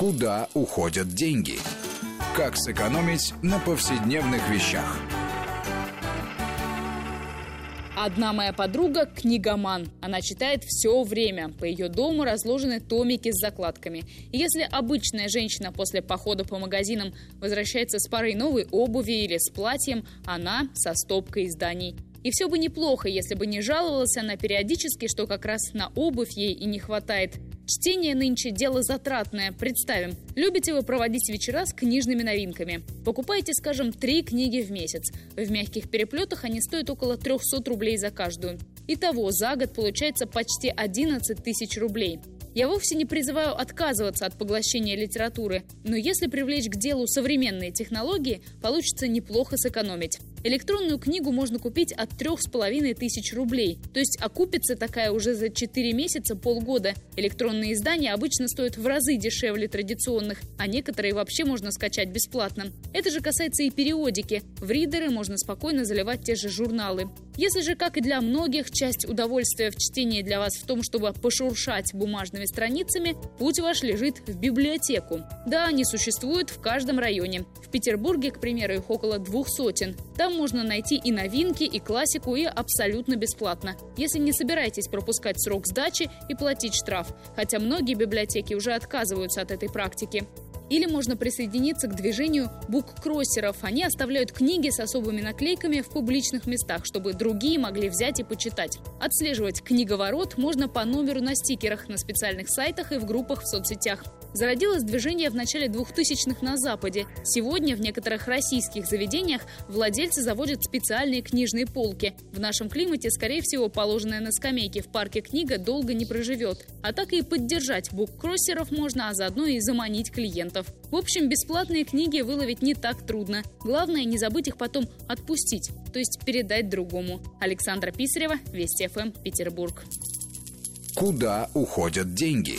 Куда уходят деньги? Как сэкономить на повседневных вещах? Одна моя подруга – книгоман. Она читает все время. По ее дому разложены томики с закладками. И если обычная женщина после похода по магазинам возвращается с парой новой обуви или с платьем, она со стопкой изданий. И все бы неплохо, если бы не жаловалась она периодически, что как раз на обувь ей и не хватает. Чтение нынче дело затратное. Представим, любите вы проводить вечера с книжными новинками. Покупайте, скажем, три книги в месяц. В мягких переплетах они стоят около 300 рублей за каждую. Итого за год получается почти 11 тысяч рублей. Я вовсе не призываю отказываться от поглощения литературы, но если привлечь к делу современные технологии, получится неплохо сэкономить. Электронную книгу можно купить от трех с половиной тысяч рублей, то есть окупится такая уже за 4 месяца полгода. Электронные издания обычно стоят в разы дешевле традиционных, а некоторые вообще можно скачать бесплатно. Это же касается и периодики. В ридеры можно спокойно заливать те же журналы. Если же, как и для многих, часть удовольствия в чтении для вас в том, чтобы пошуршать бумажными страницами, путь ваш лежит в библиотеку. Да, они существуют в каждом районе. В Петербурге, к примеру, их около двух сотен. Там можно найти и новинки, и классику, и абсолютно бесплатно. Если не собираетесь пропускать срок сдачи и платить штраф, хотя многие библиотеки уже отказываются от этой практики. Или можно присоединиться к движению буккроссеров. Они оставляют книги с особыми наклейками в публичных местах, чтобы другие могли взять и почитать. Отслеживать книговорот можно по номеру на стикерах на специальных сайтах и в группах в соцсетях. Зародилось движение в начале 2000-х на Западе. Сегодня в некоторых российских заведениях владельцы заводят специальные книжные полки. В нашем климате, скорее всего, положенная на скамейке в парке книга долго не проживет. А так и поддержать буккроссеров можно, а заодно и заманить клиентов. В общем, бесплатные книги выловить не так трудно. Главное, не забыть их потом отпустить, то есть передать другому. Александра Писарева, Вести ФМ, Петербург. Куда уходят деньги?